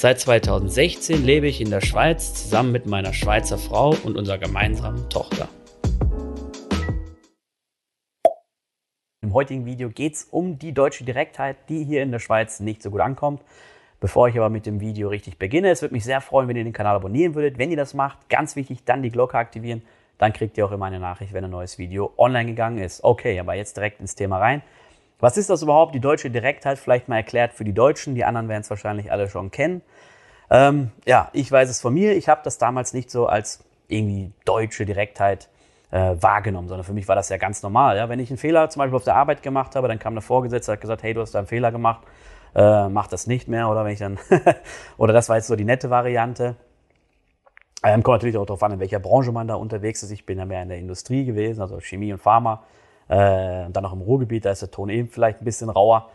Seit 2016 lebe ich in der Schweiz zusammen mit meiner Schweizer Frau und unserer gemeinsamen Tochter. Im heutigen Video geht es um die deutsche Direktheit, die hier in der Schweiz nicht so gut ankommt. Bevor ich aber mit dem Video richtig beginne, es würde mich sehr freuen, wenn ihr den Kanal abonnieren würdet. Wenn ihr das macht, ganz wichtig, dann die Glocke aktivieren dann kriegt ihr auch immer eine Nachricht, wenn ein neues Video online gegangen ist. Okay, aber jetzt direkt ins Thema rein. Was ist das überhaupt, die deutsche Direktheit? Vielleicht mal erklärt für die Deutschen, die anderen werden es wahrscheinlich alle schon kennen. Ähm, ja, ich weiß es von mir, ich habe das damals nicht so als irgendwie deutsche Direktheit äh, wahrgenommen, sondern für mich war das ja ganz normal. Ja? Wenn ich einen Fehler zum Beispiel auf der Arbeit gemacht habe, dann kam der Vorgesetzte und hat gesagt, hey, du hast da einen Fehler gemacht, äh, mach das nicht mehr. Oder wenn ich dann, oder das war jetzt so die nette Variante. Ähm, kommt natürlich auch darauf an, in welcher Branche man da unterwegs ist. Ich bin ja mehr in der Industrie gewesen, also Chemie und Pharma. Äh, und dann noch im Ruhrgebiet, da ist der Ton eben vielleicht ein bisschen rauer.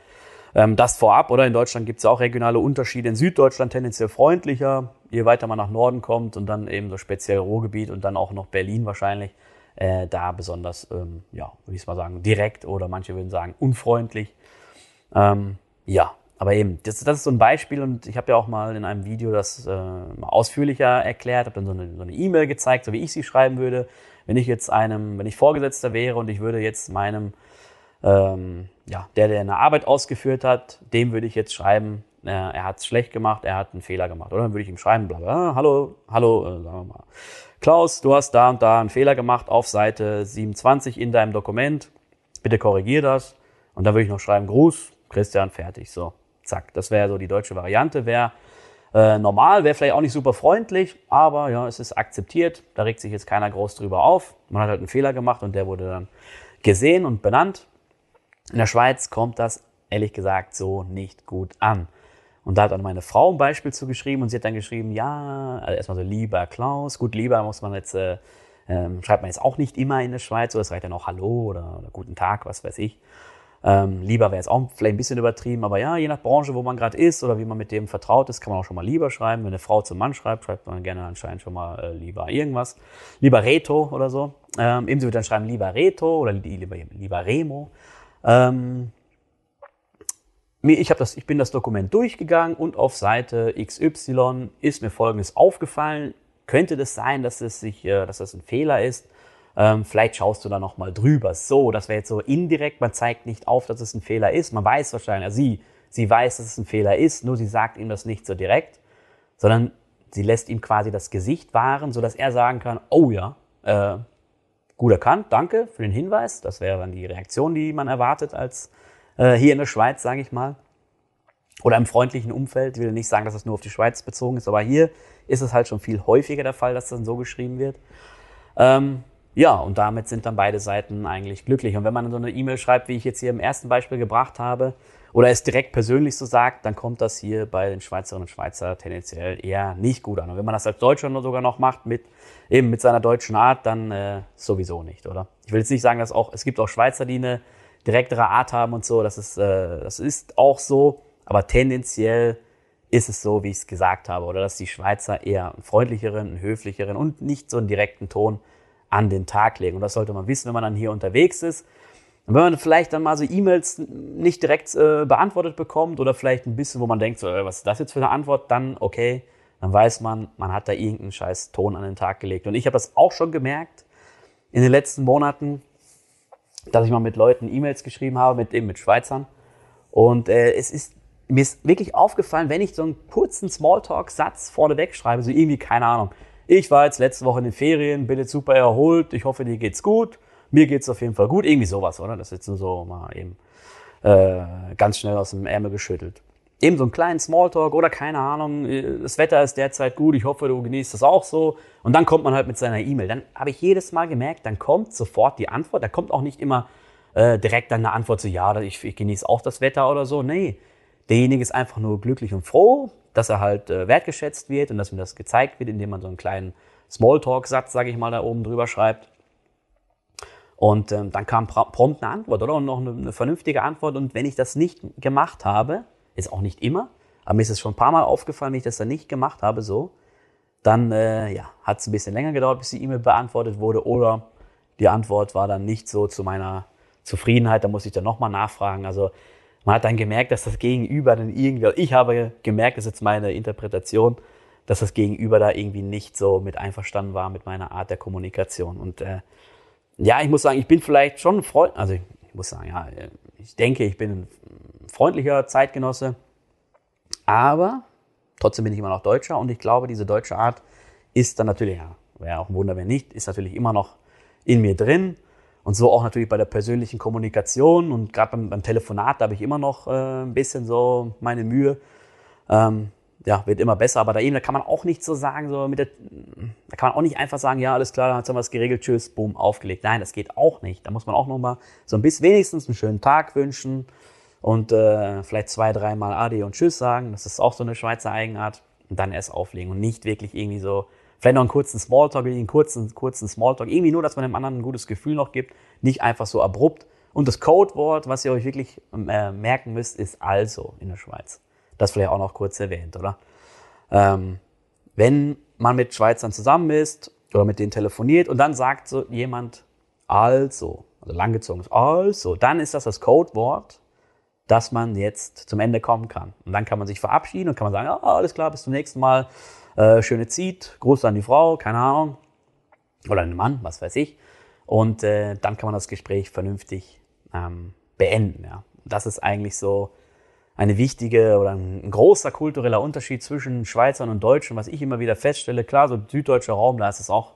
Ähm, das vorab, oder? In Deutschland gibt es ja auch regionale Unterschiede. In Süddeutschland tendenziell freundlicher, je weiter man nach Norden kommt und dann eben so speziell Ruhrgebiet und dann auch noch Berlin wahrscheinlich. Äh, da besonders, ähm, ja, würde ich mal sagen, direkt oder manche würden sagen unfreundlich. Ähm, ja, aber eben, das, das ist so ein Beispiel und ich habe ja auch mal in einem Video das äh, ausführlicher erklärt, habe dann so eine E-Mail so gezeigt, so wie ich sie schreiben würde. Wenn ich jetzt einem, wenn ich Vorgesetzter wäre und ich würde jetzt meinem, ähm, ja, der, der eine Arbeit ausgeführt hat, dem würde ich jetzt schreiben, äh, er hat es schlecht gemacht, er hat einen Fehler gemacht. Oder dann würde ich ihm schreiben, bla bla, hallo, hallo, äh, sagen wir mal, Klaus, du hast da und da einen Fehler gemacht auf Seite 27 in deinem Dokument, bitte korrigier das. Und dann würde ich noch schreiben, Gruß, Christian, fertig, so. Zack, das wäre so die deutsche Variante. Wäre äh, normal, wäre vielleicht auch nicht super freundlich, aber ja, es ist akzeptiert. Da regt sich jetzt keiner groß drüber auf. Man hat halt einen Fehler gemacht und der wurde dann gesehen und benannt. In der Schweiz kommt das ehrlich gesagt so nicht gut an. Und da hat dann meine Frau ein Beispiel zugeschrieben und sie hat dann geschrieben, ja, also erstmal so lieber Klaus. Gut, lieber muss man jetzt, äh, äh, schreibt man jetzt auch nicht immer in der Schweiz, so das reicht dann auch Hallo oder, oder guten Tag, was weiß ich. Ähm, lieber wäre es auch vielleicht ein bisschen übertrieben, aber ja, je nach Branche, wo man gerade ist oder wie man mit dem vertraut ist, kann man auch schon mal lieber schreiben. Wenn eine Frau zum Mann schreibt, schreibt man gerne anscheinend schon mal äh, lieber irgendwas. Lieber Reto oder so. Ähm, ebenso wird dann schreiben lieber Reto oder lieber, lieber Remo. Ähm, ich, das, ich bin das Dokument durchgegangen und auf Seite XY ist mir Folgendes aufgefallen. Könnte das sein, dass es sich, äh, dass das ein Fehler ist? Ähm, vielleicht schaust du da nochmal drüber. So, das wäre jetzt so indirekt, man zeigt nicht auf, dass es ein Fehler ist. Man weiß wahrscheinlich, also sie, sie weiß, dass es ein Fehler ist, nur sie sagt ihm das nicht so direkt, sondern sie lässt ihm quasi das Gesicht wahren, sodass er sagen kann, oh ja, äh, gut erkannt, danke für den Hinweis. Das wäre dann die Reaktion, die man erwartet als äh, hier in der Schweiz, sage ich mal. Oder im freundlichen Umfeld. Ich will nicht sagen, dass es nur auf die Schweiz bezogen ist, aber hier ist es halt schon viel häufiger der Fall, dass das so geschrieben wird. Ähm, ja, und damit sind dann beide Seiten eigentlich glücklich. Und wenn man so eine E-Mail schreibt, wie ich jetzt hier im ersten Beispiel gebracht habe, oder es direkt persönlich so sagt, dann kommt das hier bei den Schweizerinnen und Schweizer tendenziell eher nicht gut an. Und wenn man das als Deutscher sogar noch macht, mit, eben mit seiner deutschen Art, dann äh, sowieso nicht, oder? Ich will jetzt nicht sagen, dass auch, es gibt auch Schweizer, die eine direktere Art haben und so, das ist, äh, das ist auch so, aber tendenziell ist es so, wie ich es gesagt habe, oder dass die Schweizer eher einen freundlicheren, einen höflicheren und nicht so einen direkten Ton an den Tag legen. Und das sollte man wissen, wenn man dann hier unterwegs ist. Und wenn man vielleicht dann mal so E-Mails nicht direkt äh, beantwortet bekommt oder vielleicht ein bisschen, wo man denkt, so, äh, was ist das jetzt für eine Antwort, dann okay, dann weiß man, man hat da irgendeinen scheiß Ton an den Tag gelegt. Und ich habe das auch schon gemerkt in den letzten Monaten, dass ich mal mit Leuten E-Mails geschrieben habe, mit eben mit Schweizern. Und äh, es ist mir ist wirklich aufgefallen, wenn ich so einen kurzen Smalltalk-Satz vorneweg schreibe, so irgendwie, keine Ahnung, ich war jetzt letzte Woche in den Ferien, bin jetzt super erholt, ich hoffe, dir geht's gut. Mir geht's auf jeden Fall gut. Irgendwie sowas, oder? Das ist jetzt nur so mal eben äh, ganz schnell aus dem Ärmel geschüttelt. Eben so einen kleinen Smalltalk oder keine Ahnung, das Wetter ist derzeit gut, ich hoffe, du genießt das auch so. Und dann kommt man halt mit seiner E-Mail. Dann habe ich jedes Mal gemerkt, dann kommt sofort die Antwort. Da kommt auch nicht immer äh, direkt dann eine Antwort so, ja, ich, ich genieße auch das Wetter oder so. Nee, derjenige ist einfach nur glücklich und froh, dass er halt äh, wertgeschätzt wird und dass ihm das gezeigt wird, indem man so einen kleinen Smalltalk-Satz, sage ich mal, da oben drüber schreibt. Und ähm, dann kam prompt eine Antwort, oder? Und noch eine, eine, vernünftige Antwort. Und wenn ich das nicht gemacht habe, ist auch nicht immer, aber mir ist es schon ein paar Mal aufgefallen, wenn ich das dann nicht gemacht habe, so, dann äh, ja, hat es ein bisschen länger gedauert, bis die E-Mail beantwortet wurde. Oder die Antwort war dann nicht so zu meiner Zufriedenheit, da muss ich dann nochmal nachfragen. Also man hat dann gemerkt, dass das Gegenüber dann irgendwie, ich habe gemerkt, das ist jetzt meine Interpretation, dass das Gegenüber da irgendwie nicht so mit einverstanden war mit meiner Art der Kommunikation. Und äh, ja, ich muss sagen, ich bin vielleicht schon ein Freund, also ich, ich muss sagen, ja, ich denke, ich bin ein freundlicher Zeitgenosse, aber trotzdem bin ich immer noch Deutscher und ich glaube, diese deutsche Art ist dann natürlich, ja, wäre auch ein Wunder, wenn nicht, ist natürlich immer noch in mir drin. Und so auch natürlich bei der persönlichen Kommunikation und gerade beim, beim, Telefonat, da habe ich immer noch äh, ein bisschen so meine Mühe. Ähm, ja, wird immer besser, aber da eben, da kann man auch nicht so sagen, so mit der, da kann man auch nicht einfach sagen, ja, alles klar, jetzt haben wir es geregelt, tschüss, boom, aufgelegt. Nein, das geht auch nicht. Da muss man auch nochmal so ein bisschen wenigstens einen schönen Tag wünschen und äh, vielleicht zwei, dreimal Ade und Tschüss sagen. Das ist auch so eine Schweizer Eigenart. Und dann erst auflegen und nicht wirklich irgendwie so Vielleicht noch einen kurzen Smalltalk, einen kurzen, kurzen Smalltalk. Irgendwie nur, dass man dem anderen ein gutes Gefühl noch gibt. Nicht einfach so abrupt. Und das Codewort, was ihr euch wirklich äh, merken müsst, ist also in der Schweiz. Das vielleicht auch noch kurz erwähnt, oder? Ähm, wenn man mit Schweizern zusammen ist oder mit denen telefoniert und dann sagt so jemand also, also langgezogen also, dann ist das das Codewort, dass man jetzt zum Ende kommen kann. Und dann kann man sich verabschieden und kann man sagen, ah, alles klar, bis zum nächsten Mal äh, schöne Zeit, Gruß an die Frau, keine Ahnung, oder an den Mann, was weiß ich. Und äh, dann kann man das Gespräch vernünftig ähm, beenden. Ja. Das ist eigentlich so eine wichtige oder ein großer kultureller Unterschied zwischen Schweizern und Deutschen, was ich immer wieder feststelle. Klar, so süddeutscher Raum, da ist es auch,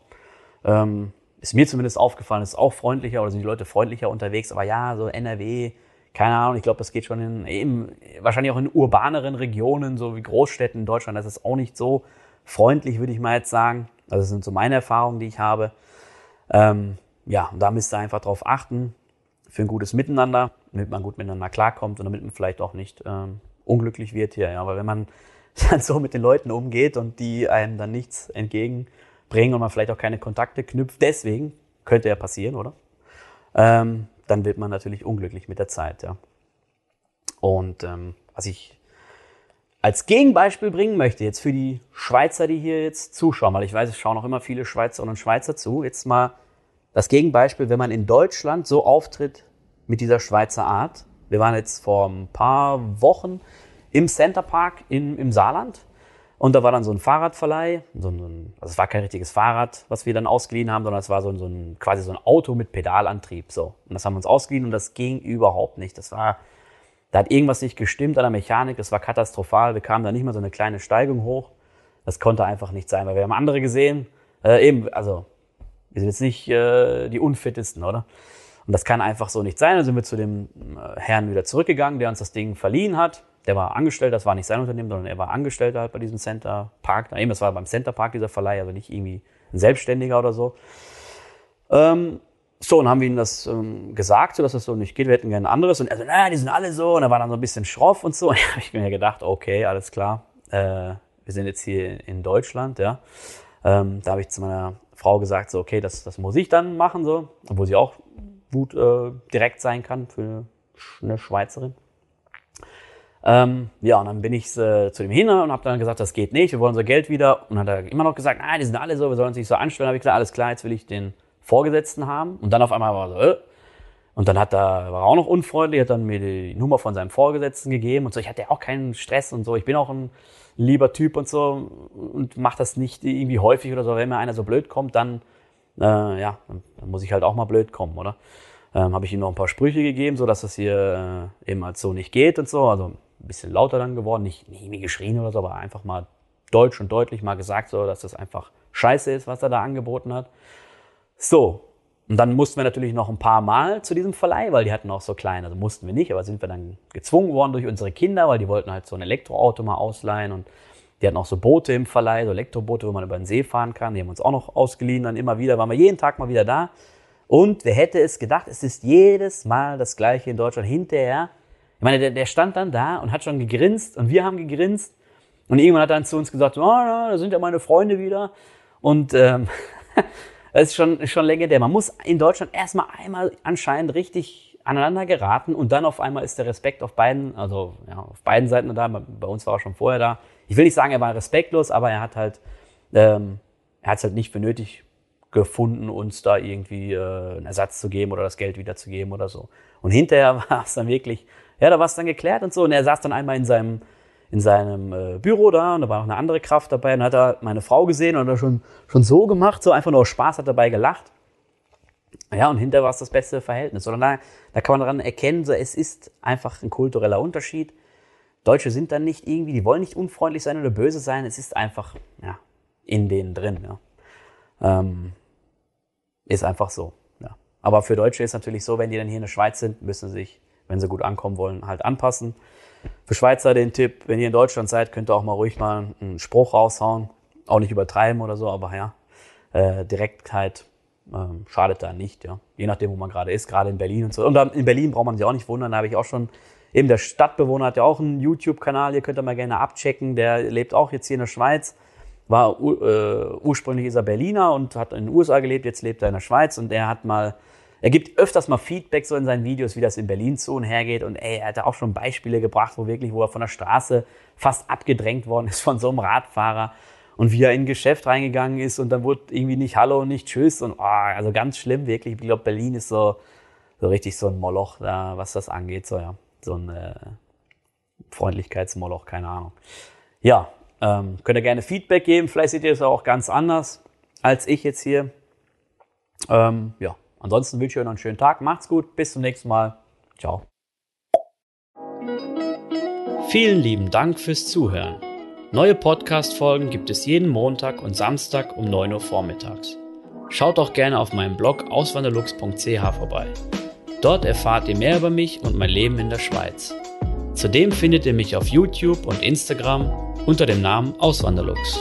ähm, ist mir zumindest aufgefallen, ist auch freundlicher oder sind die Leute freundlicher unterwegs. Aber ja, so NRW, keine Ahnung, ich glaube, das geht schon in eben, wahrscheinlich auch in urbaneren Regionen, so wie Großstädten in Deutschland, das ist auch nicht so freundlich, würde ich mal jetzt sagen. Also das sind so meine Erfahrungen, die ich habe. Ähm, ja, und da müsst ihr einfach drauf achten, für ein gutes Miteinander, damit man gut miteinander klarkommt und damit man vielleicht auch nicht ähm, unglücklich wird hier. Ja, aber wenn man dann so mit den Leuten umgeht und die einem dann nichts entgegenbringen und man vielleicht auch keine Kontakte knüpft, deswegen könnte ja passieren, oder? Ähm, dann wird man natürlich unglücklich mit der Zeit, ja. Und ähm, was ich als Gegenbeispiel bringen möchte, jetzt für die Schweizer, die hier jetzt zuschauen, weil ich weiß, es schauen noch immer viele Schweizerinnen und Schweizer zu, jetzt mal das Gegenbeispiel, wenn man in Deutschland so auftritt mit dieser Schweizer Art. Wir waren jetzt vor ein paar Wochen im Center Park in, im Saarland und da war dann so ein Fahrradverleih, so ein, also es war kein richtiges Fahrrad, was wir dann ausgeliehen haben, sondern es war so ein, so ein quasi so ein Auto mit Pedalantrieb. So. Und das haben wir uns ausgeliehen und das ging überhaupt nicht. Das war da hat irgendwas nicht gestimmt an der Mechanik, das war katastrophal. Wir kamen da nicht mal so eine kleine Steigung hoch. Das konnte einfach nicht sein, weil wir haben andere gesehen. Äh, eben, also, wir sind jetzt nicht äh, die unfittesten, oder? Und das kann einfach so nicht sein. Dann sind wir zu dem äh, Herrn wieder zurückgegangen, der uns das Ding verliehen hat. Der war angestellt, das war nicht sein Unternehmen, sondern er war Angestellter halt bei diesem Center Park. Eben, das war beim Center Park dieser Verleih, also nicht irgendwie ein Selbstständiger oder so. Ähm, so, und haben wir ihnen das ähm, gesagt, so dass das so nicht geht, wir hätten gerne ein anderes. Und er so, naja, die sind alle so. Und er war dann so ein bisschen schroff und so. Und da habe mir gedacht, okay, alles klar. Äh, wir sind jetzt hier in Deutschland, ja. Ähm, da habe ich zu meiner Frau gesagt, so, okay, das, das muss ich dann machen, so. Obwohl sie auch gut äh, direkt sein kann für eine Schweizerin. Ähm, ja, und dann bin ich äh, zu dem hin und habe dann gesagt, das geht nicht, wir wollen unser Geld wieder. Und dann hat er immer noch gesagt, nein, die sind alle so, wir sollen uns nicht so anstellen. Da habe ich gesagt, alles klar, jetzt will ich den Vorgesetzten haben. Und dann auf einmal war so, äh. und dann hat er, war er auch noch unfreundlich, hat dann mir die Nummer von seinem Vorgesetzten gegeben und so. Ich hatte ja auch keinen Stress und so. Ich bin auch ein lieber Typ und so und mache das nicht irgendwie häufig oder so. Wenn mir einer so blöd kommt, dann, äh, ja, dann muss ich halt auch mal blöd kommen, oder? Ähm, habe ich ihm noch ein paar Sprüche gegeben, so dass das hier äh, eben halt so nicht geht und so. Also ein bisschen lauter dann geworden, nicht, nicht irgendwie geschrien oder so, aber einfach mal deutsch und deutlich mal gesagt, so dass das einfach scheiße ist, was er da angeboten hat. So, und dann mussten wir natürlich noch ein paar Mal zu diesem Verleih, weil die hatten auch so kleine, also mussten wir nicht, aber sind wir dann gezwungen worden durch unsere Kinder, weil die wollten halt so ein Elektroauto mal ausleihen und die hatten auch so Boote im Verleih, so Elektroboote, wo man über den See fahren kann. Die haben uns auch noch ausgeliehen, dann immer wieder, waren wir jeden Tag mal wieder da. Und wer hätte es gedacht, es ist jedes Mal das Gleiche in Deutschland. Hinterher, ich meine, der, der stand dann da und hat schon gegrinst und wir haben gegrinst. Und irgendwann hat er dann zu uns gesagt, oh, da sind ja meine Freunde wieder. Und ähm, das ist schon, schon legendär. Man muss in Deutschland erstmal einmal anscheinend richtig aneinander geraten und dann auf einmal ist der Respekt auf beiden, also ja, auf beiden Seiten da. Bei uns war er schon vorher da. Ich will nicht sagen, er war respektlos, aber er hat halt, ähm, er hat es halt nicht für nötig gefunden, uns da irgendwie äh, einen Ersatz zu geben oder das Geld wiederzugeben oder so. Und hinterher war es dann wirklich, ja, da war es dann geklärt und so. Und er saß dann einmal in seinem, in seinem äh, Büro da und da war noch eine andere Kraft dabei und hat er meine Frau gesehen und hat schon, schon so gemacht, so einfach nur Spaß, hat dabei gelacht. Ja, und hinterher war es das beste Verhältnis. Oder da, da kann man daran erkennen, so, es ist einfach ein kultureller Unterschied. Deutsche sind dann nicht irgendwie, die wollen nicht unfreundlich sein oder böse sein, es ist einfach, ja, in denen drin, ja. Ähm, ist einfach so. Ja. Aber für Deutsche ist natürlich so, wenn die dann hier in der Schweiz sind, müssen sie sich, wenn sie gut ankommen wollen, halt anpassen. Für Schweizer den Tipp, wenn ihr in Deutschland seid, könnt ihr auch mal ruhig mal einen Spruch raushauen. Auch nicht übertreiben oder so, aber ja, äh, Direktheit ähm, schadet da nicht, ja. Je nachdem, wo man gerade ist, gerade in Berlin und so. Und in Berlin braucht man sich auch nicht wundern, da habe ich auch schon, eben der Stadtbewohner hat ja auch einen YouTube-Kanal, ihr könnt ihr mal gerne abchecken, der lebt auch jetzt hier in der Schweiz war äh, ursprünglich ist er Berliner und hat in den USA gelebt, jetzt lebt er in der Schweiz und er hat mal, er gibt öfters mal Feedback so in seinen Videos, wie das in Berlin zu und her geht und ey, er hat auch schon Beispiele gebracht, wo wirklich, wo er von der Straße fast abgedrängt worden ist von so einem Radfahrer und wie er in ein Geschäft reingegangen ist und dann wurde irgendwie nicht Hallo und nicht Tschüss und oh, also ganz schlimm wirklich. Ich glaube, Berlin ist so, so richtig so ein Moloch, da, was das angeht, so ja, so ein äh, Freundlichkeitsmoloch, keine Ahnung. Ja, ähm, könnt ihr gerne Feedback geben. Vielleicht seht ihr es auch ganz anders als ich jetzt hier. Ähm, ja, ansonsten wünsche ich euch noch einen schönen Tag. Macht's gut. Bis zum nächsten Mal. Ciao. Vielen lieben Dank fürs Zuhören. Neue Podcast-Folgen gibt es jeden Montag und Samstag um 9 Uhr vormittags. Schaut auch gerne auf meinem Blog auswanderlux.ch vorbei. Dort erfahrt ihr mehr über mich und mein Leben in der Schweiz. Zudem findet ihr mich auf YouTube und Instagram unter dem Namen Auswanderlux.